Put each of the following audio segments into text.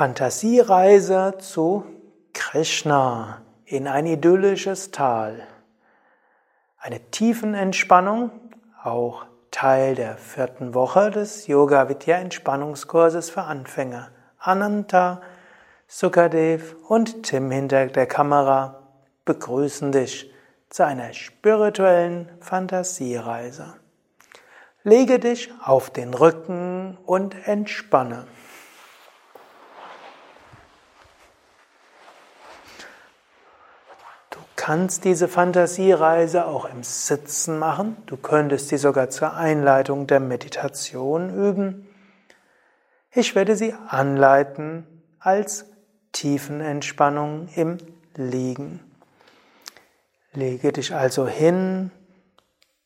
Fantasiereise zu Krishna in ein idyllisches Tal. Eine Tiefenentspannung, auch Teil der vierten Woche des Yoga Vidya Entspannungskurses für Anfänger. Ananta, Sukadev und Tim hinter der Kamera begrüßen dich zu einer spirituellen Fantasiereise. Lege dich auf den Rücken und entspanne. Kannst diese Fantasiereise auch im Sitzen machen. Du könntest sie sogar zur Einleitung der Meditation üben. Ich werde sie anleiten als Tiefenentspannung im Liegen. Lege dich also hin,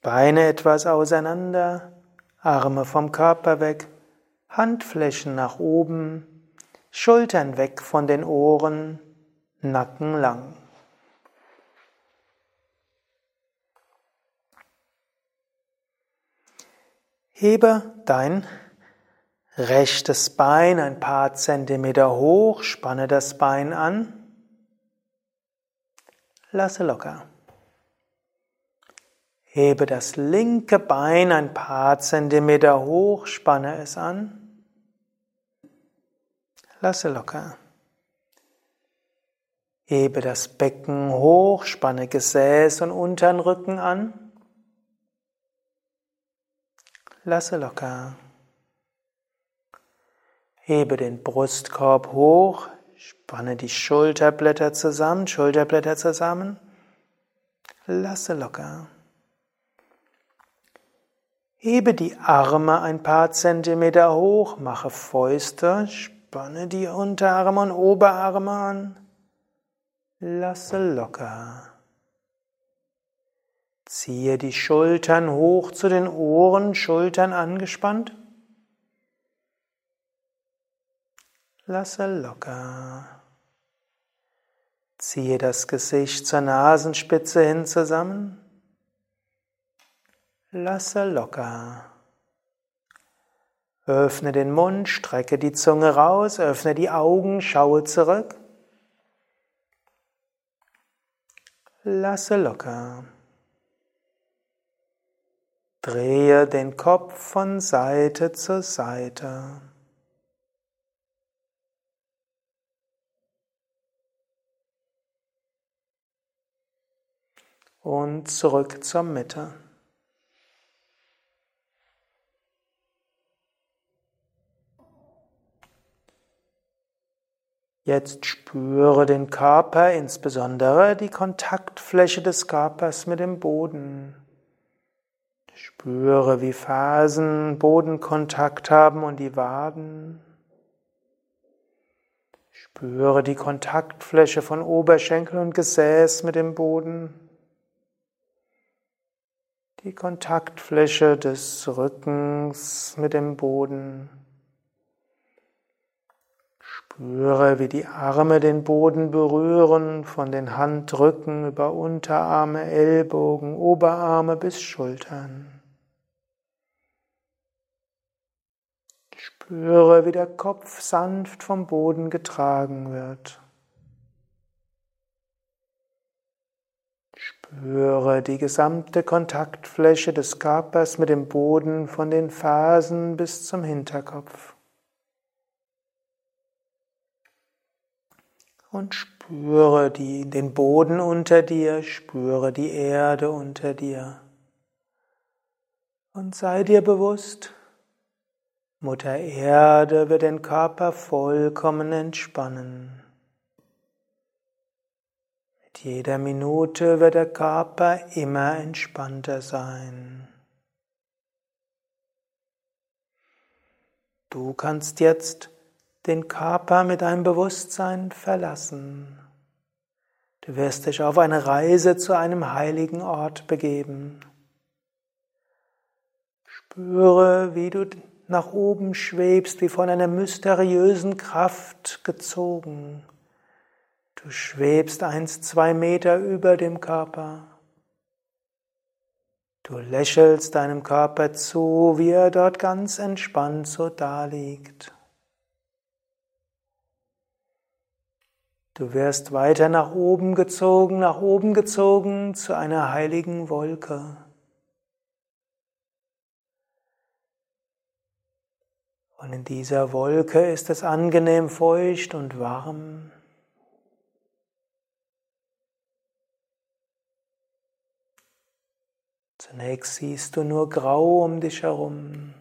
Beine etwas auseinander, Arme vom Körper weg, Handflächen nach oben, Schultern weg von den Ohren, Nacken lang. Hebe dein rechtes Bein ein paar Zentimeter hoch, spanne das Bein an, lasse locker. Hebe das linke Bein ein paar Zentimeter hoch, spanne es an, lasse locker. Hebe das Becken hoch, spanne Gesäß und unteren Rücken an, lasse locker. Hebe den Brustkorb hoch, spanne die Schulterblätter zusammen, Schulterblätter zusammen, lasse locker. Hebe die Arme ein paar Zentimeter hoch, mache Fäuste, spanne die Unterarme und Oberarme an, lasse locker. Ziehe die Schultern hoch zu den Ohren, Schultern angespannt. Lasse locker. Ziehe das Gesicht zur Nasenspitze hin zusammen. Lasse locker. Öffne den Mund, strecke die Zunge raus, öffne die Augen, schaue zurück. Lasse locker. Drehe den Kopf von Seite zu Seite. Und zurück zur Mitte. Jetzt spüre den Körper, insbesondere die Kontaktfläche des Körpers mit dem Boden. Spüre, wie Fersen Bodenkontakt haben und die Waden. Spüre die Kontaktfläche von Oberschenkel und Gesäß mit dem Boden. Die Kontaktfläche des Rückens mit dem Boden. Spüre, wie die Arme den Boden berühren, von den Handrücken über Unterarme, Ellbogen, Oberarme bis Schultern. Spüre, wie der Kopf sanft vom Boden getragen wird. Spüre die gesamte Kontaktfläche des Körpers mit dem Boden von den Fersen bis zum Hinterkopf. Und spüre die, den Boden unter dir, spüre die Erde unter dir. Und sei dir bewusst, Mutter Erde wird den Körper vollkommen entspannen. Mit jeder Minute wird der Körper immer entspannter sein. Du kannst jetzt den Körper mit deinem Bewusstsein verlassen. Du wirst dich auf eine Reise zu einem heiligen Ort begeben. Spüre, wie du nach oben schwebst, wie von einer mysteriösen Kraft gezogen. Du schwebst eins, zwei Meter über dem Körper. Du lächelst deinem Körper zu, wie er dort ganz entspannt so daliegt. Du wirst weiter nach oben gezogen, nach oben gezogen zu einer heiligen Wolke. Und in dieser Wolke ist es angenehm feucht und warm. Zunächst siehst du nur Grau um dich herum.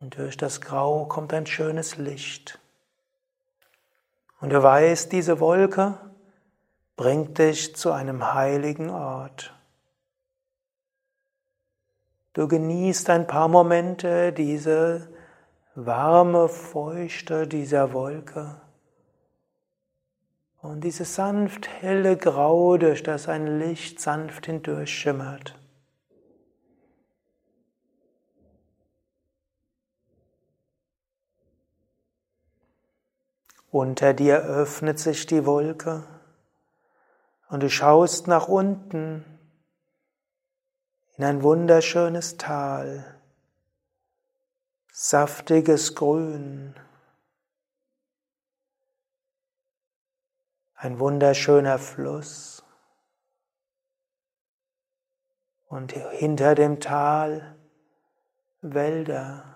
Und durch das Grau kommt ein schönes Licht. Und du weißt, diese Wolke bringt dich zu einem heiligen Ort. Du genießt ein paar Momente diese warme Feuchte dieser Wolke und dieses sanft helle Grau, durch das ein Licht sanft hindurch Unter dir öffnet sich die Wolke und du schaust nach unten in ein wunderschönes Tal, saftiges Grün, ein wunderschöner Fluss und hinter dem Tal Wälder.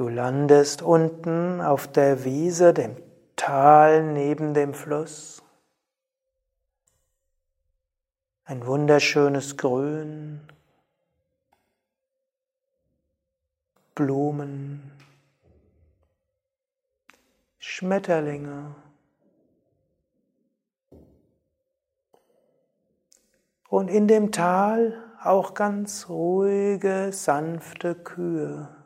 Du landest unten auf der Wiese, dem Tal neben dem Fluss. Ein wunderschönes Grün, Blumen, Schmetterlinge. Und in dem Tal auch ganz ruhige, sanfte Kühe.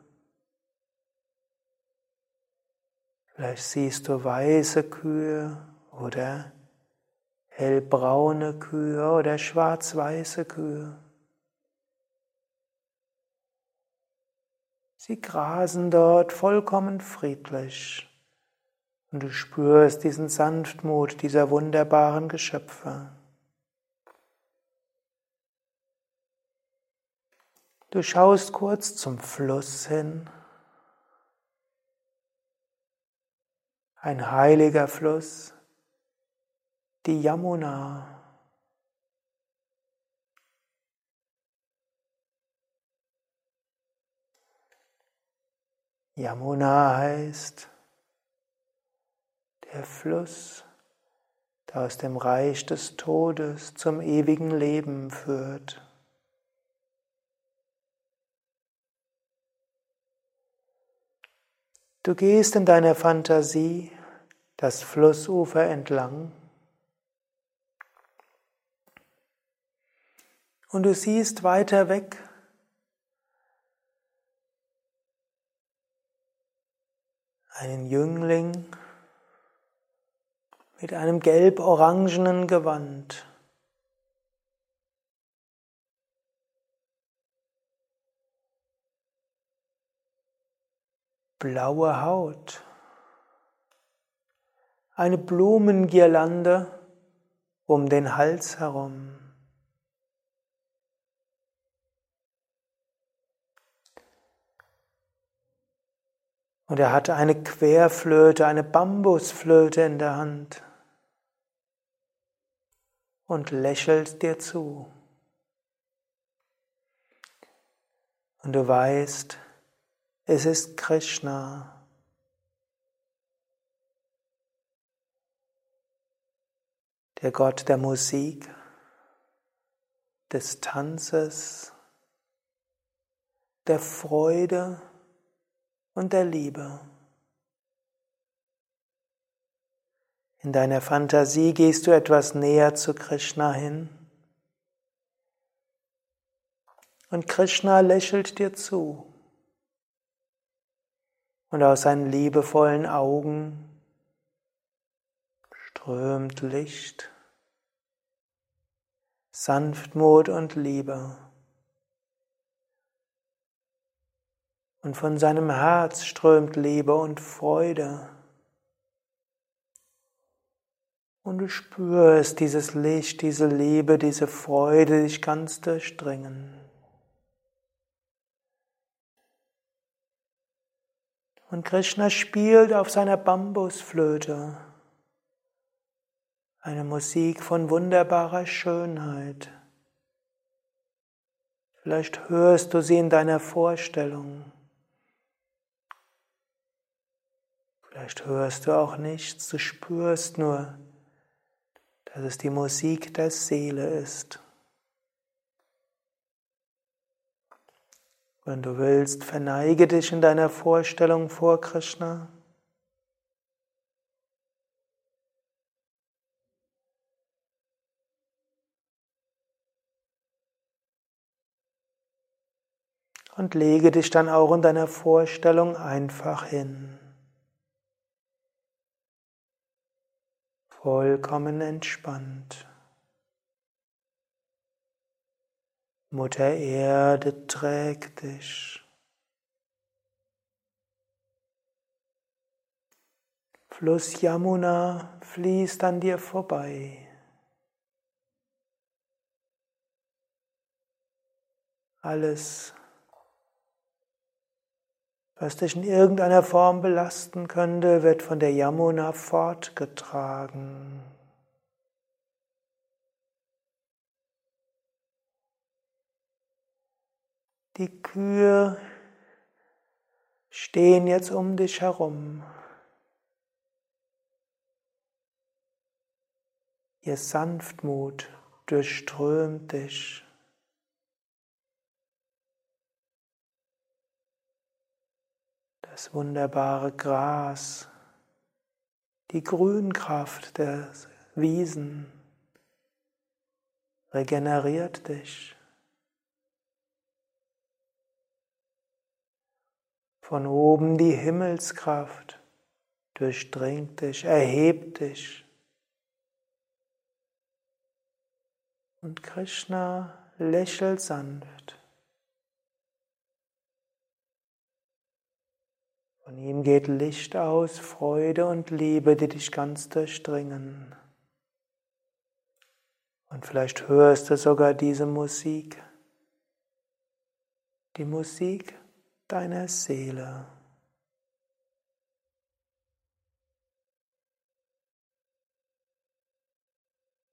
Vielleicht siehst du weiße Kühe oder hellbraune Kühe oder schwarz-weiße Kühe. Sie grasen dort vollkommen friedlich und du spürst diesen Sanftmut dieser wunderbaren Geschöpfe. Du schaust kurz zum Fluss hin ein heiliger Fluss, die Yamuna. Yamuna heißt der Fluss, der aus dem Reich des Todes zum ewigen Leben führt. Du gehst in deiner Fantasie das Flussufer entlang und du siehst weiter weg einen Jüngling mit einem gelb-orangenen Gewand. blaue Haut, eine Blumengirlande um den Hals herum. Und er hatte eine Querflöte, eine Bambusflöte in der Hand und lächelt dir zu. Und du weißt, es ist Krishna. Der Gott der Musik, des Tanzes, der Freude und der Liebe. In deiner Fantasie gehst du etwas näher zu Krishna hin. Und Krishna lächelt dir zu. Und aus seinen liebevollen Augen strömt Licht, Sanftmut und Liebe. Und von seinem Herz strömt Liebe und Freude. Und du spürst dieses Licht, diese Liebe, diese Freude dich ganz durchdringen. Und Krishna spielt auf seiner Bambusflöte eine Musik von wunderbarer Schönheit. Vielleicht hörst du sie in deiner Vorstellung. Vielleicht hörst du auch nichts, du spürst nur, dass es die Musik der Seele ist. Wenn du willst, verneige dich in deiner Vorstellung vor Krishna. Und lege dich dann auch in deiner Vorstellung einfach hin. Vollkommen entspannt. Mutter Erde trägt dich. Fluss Yamuna fließt an dir vorbei. Alles, was dich in irgendeiner Form belasten könnte, wird von der Yamuna fortgetragen. Die Kühe stehen jetzt um dich herum. Ihr Sanftmut durchströmt dich. Das wunderbare Gras, die Grünkraft der Wiesen regeneriert dich. Von oben die Himmelskraft durchdringt dich, erhebt dich. Und Krishna lächelt sanft. Von ihm geht Licht aus, Freude und Liebe, die dich ganz durchdringen. Und vielleicht hörst du sogar diese Musik. Die Musik deiner Seele.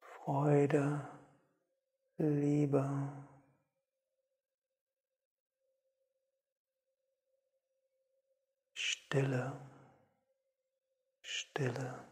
Freude, Liebe. Stille, Stille.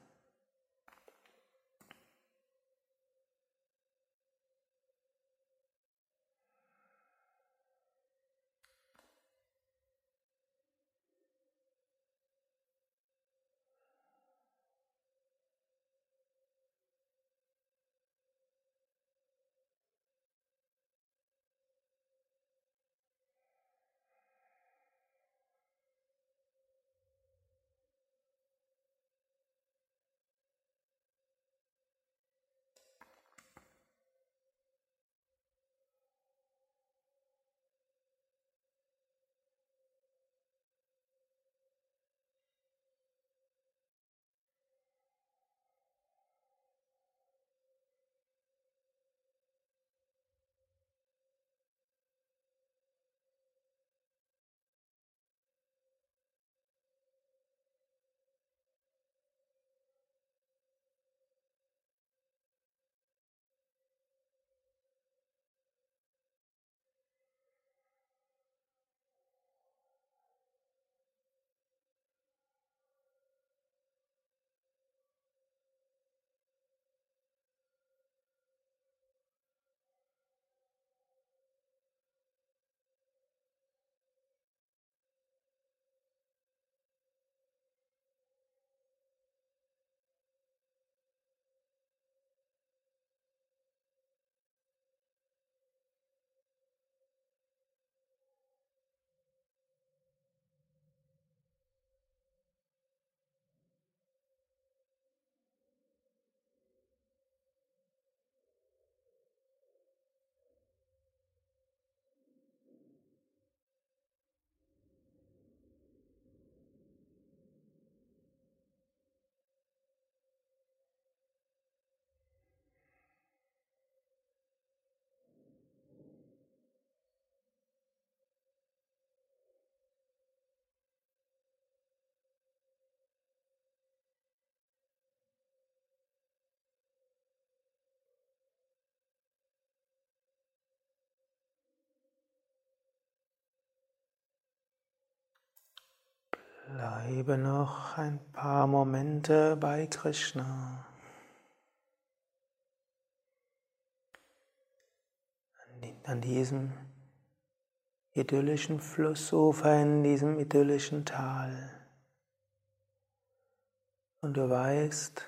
Bleibe noch ein paar Momente bei Krishna. An diesem idyllischen Flussufer, in diesem idyllischen Tal. Und du weißt,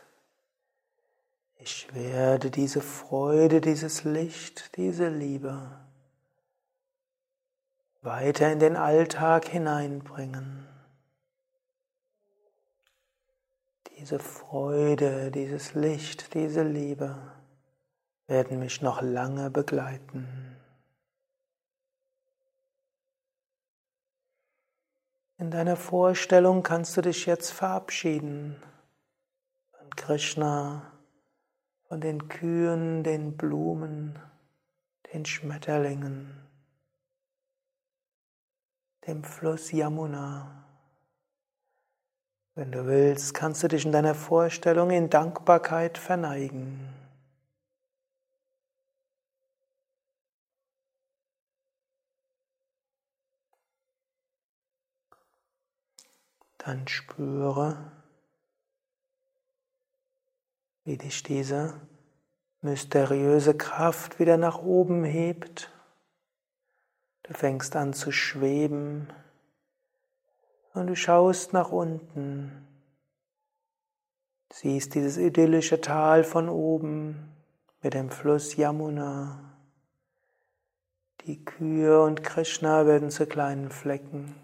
ich werde diese Freude, dieses Licht, diese Liebe weiter in den Alltag hineinbringen. Diese Freude, dieses Licht, diese Liebe werden mich noch lange begleiten. In deiner Vorstellung kannst du dich jetzt verabschieden von Krishna, von den Kühen, den Blumen, den Schmetterlingen, dem Fluss Yamuna. Wenn du willst, kannst du dich in deiner Vorstellung in Dankbarkeit verneigen. Dann spüre, wie dich diese mysteriöse Kraft wieder nach oben hebt. Du fängst an zu schweben und du schaust nach unten, siehst dieses idyllische Tal von oben mit dem Fluss Yamuna. Die Kühe und Krishna werden zu kleinen Flecken.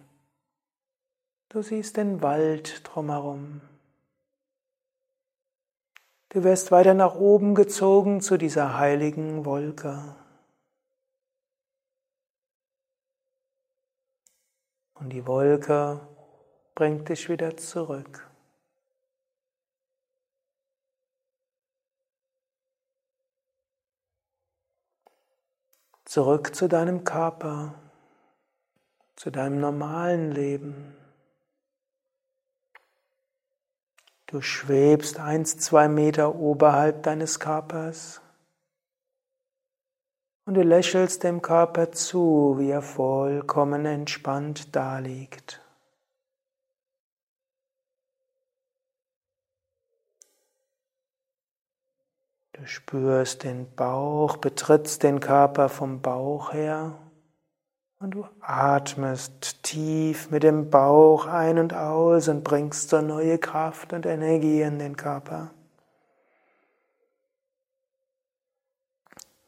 Du siehst den Wald drumherum. Du wirst weiter nach oben gezogen zu dieser heiligen Wolke. Und die Wolke bringt dich wieder zurück. Zurück zu deinem Körper, zu deinem normalen Leben. Du schwebst eins, zwei Meter oberhalb deines Körpers und du lächelst dem Körper zu, wie er vollkommen entspannt daliegt. Spürst den Bauch, betrittst den Körper vom Bauch her und du atmest tief mit dem Bauch ein und aus und bringst so neue Kraft und Energie in den Körper.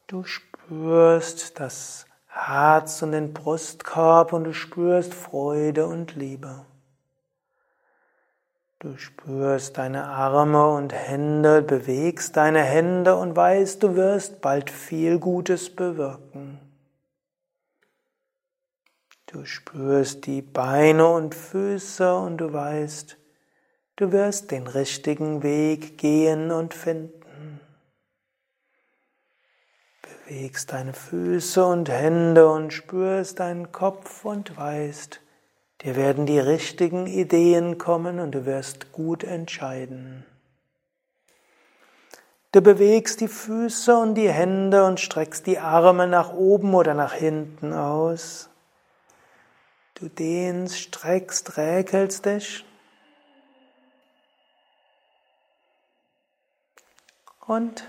Du spürst das Herz und den Brustkorb und du spürst Freude und Liebe. Du spürst deine Arme und Hände, bewegst deine Hände und weißt, du wirst bald viel Gutes bewirken. Du spürst die Beine und Füße und du weißt, du wirst den richtigen Weg gehen und finden. Bewegst deine Füße und Hände und spürst deinen Kopf und weißt, Dir werden die richtigen Ideen kommen und du wirst gut entscheiden. Du bewegst die Füße und die Hände und streckst die Arme nach oben oder nach hinten aus. Du dehnst, streckst, räkelst dich. Und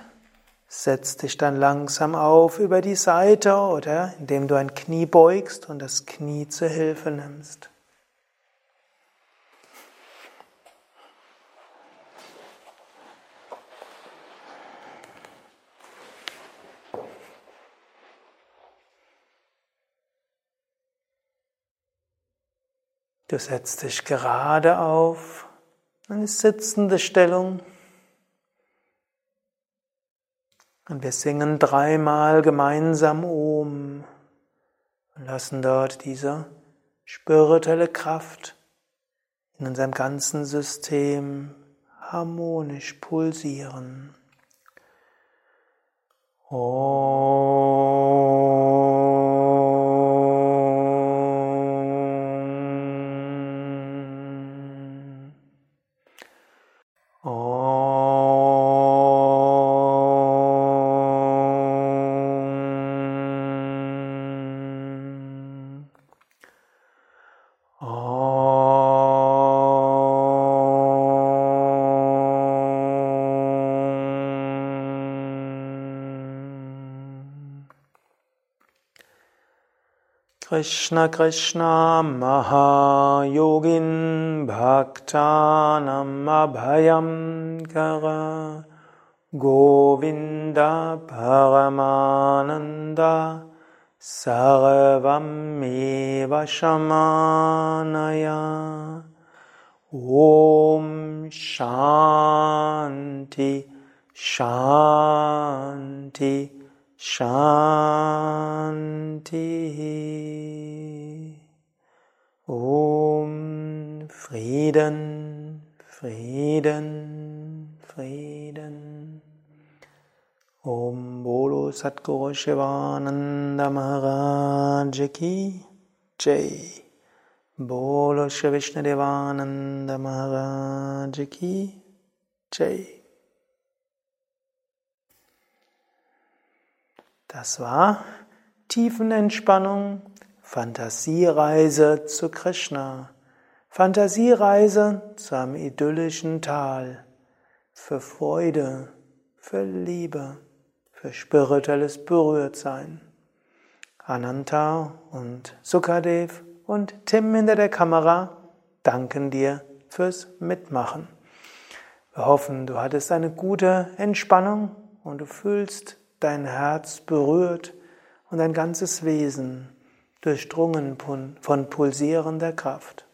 setzt dich dann langsam auf über die Seite oder indem du ein Knie beugst und das Knie zur Hilfe nimmst. Du setzt dich gerade auf, eine sitzende Stellung. Und wir singen dreimal gemeinsam Om und lassen dort diese spirituelle Kraft in unserem ganzen System harmonisch pulsieren. Om. Krishna Krishna Mahayogin Bhaktanam Abhayam Kara Govinda Paramananda Sarvam Eva Shamanaya Om Shanti Shanti Frieden Frieden Frieden. Om Bolo Satguru Shivananda Maharaj Ki Jai. Bolo Shri Vishnadevananda Maharaj Jai. Das war Tiefenentspannung, Fantasiereise zu Krishna, Fantasiereise zu einem idyllischen Tal, für Freude, für Liebe, für spirituelles Berührtsein. Ananta und Sukadev und Tim hinter der Kamera danken dir fürs Mitmachen. Wir hoffen, du hattest eine gute Entspannung und du fühlst dein Herz berührt und dein ganzes Wesen durchdrungen von pulsierender Kraft.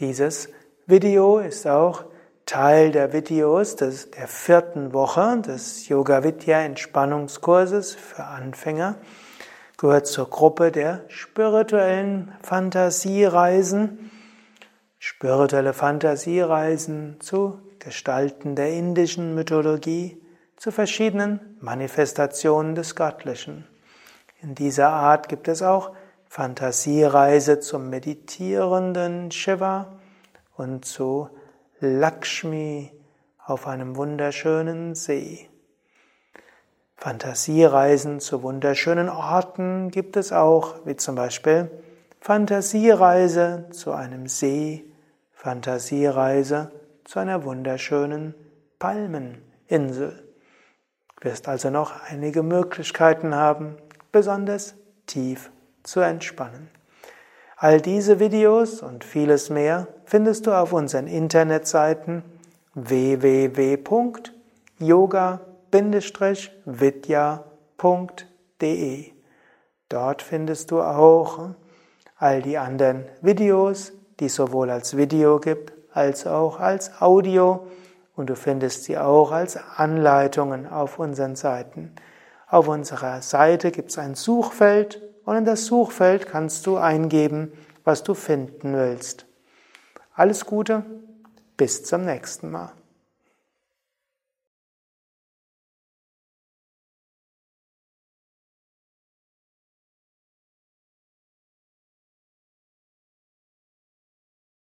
Dieses Video ist auch Teil der Videos des, der vierten Woche des Yoga Vidya Entspannungskurses für Anfänger gehört zur Gruppe der spirituellen Fantasiereisen. Spirituelle Fantasiereisen zu Gestalten der indischen Mythologie, zu verschiedenen Manifestationen des Göttlichen. In dieser Art gibt es auch Fantasiereise zum meditierenden Shiva und zu Lakshmi auf einem wunderschönen See. Fantasiereisen zu wunderschönen Orten gibt es auch, wie zum Beispiel Fantasiereise zu einem See, Fantasiereise zu einer wunderschönen Palmeninsel. Du wirst also noch einige Möglichkeiten haben, besonders tief zu entspannen. All diese Videos und vieles mehr findest du auf unseren Internetseiten www.yoga.com vidya.de. Dort findest du auch all die anderen Videos, die es sowohl als Video gibt als auch als Audio und du findest sie auch als Anleitungen auf unseren Seiten. Auf unserer Seite gibt es ein Suchfeld und in das Suchfeld kannst du eingeben, was du finden willst. Alles Gute, bis zum nächsten Mal.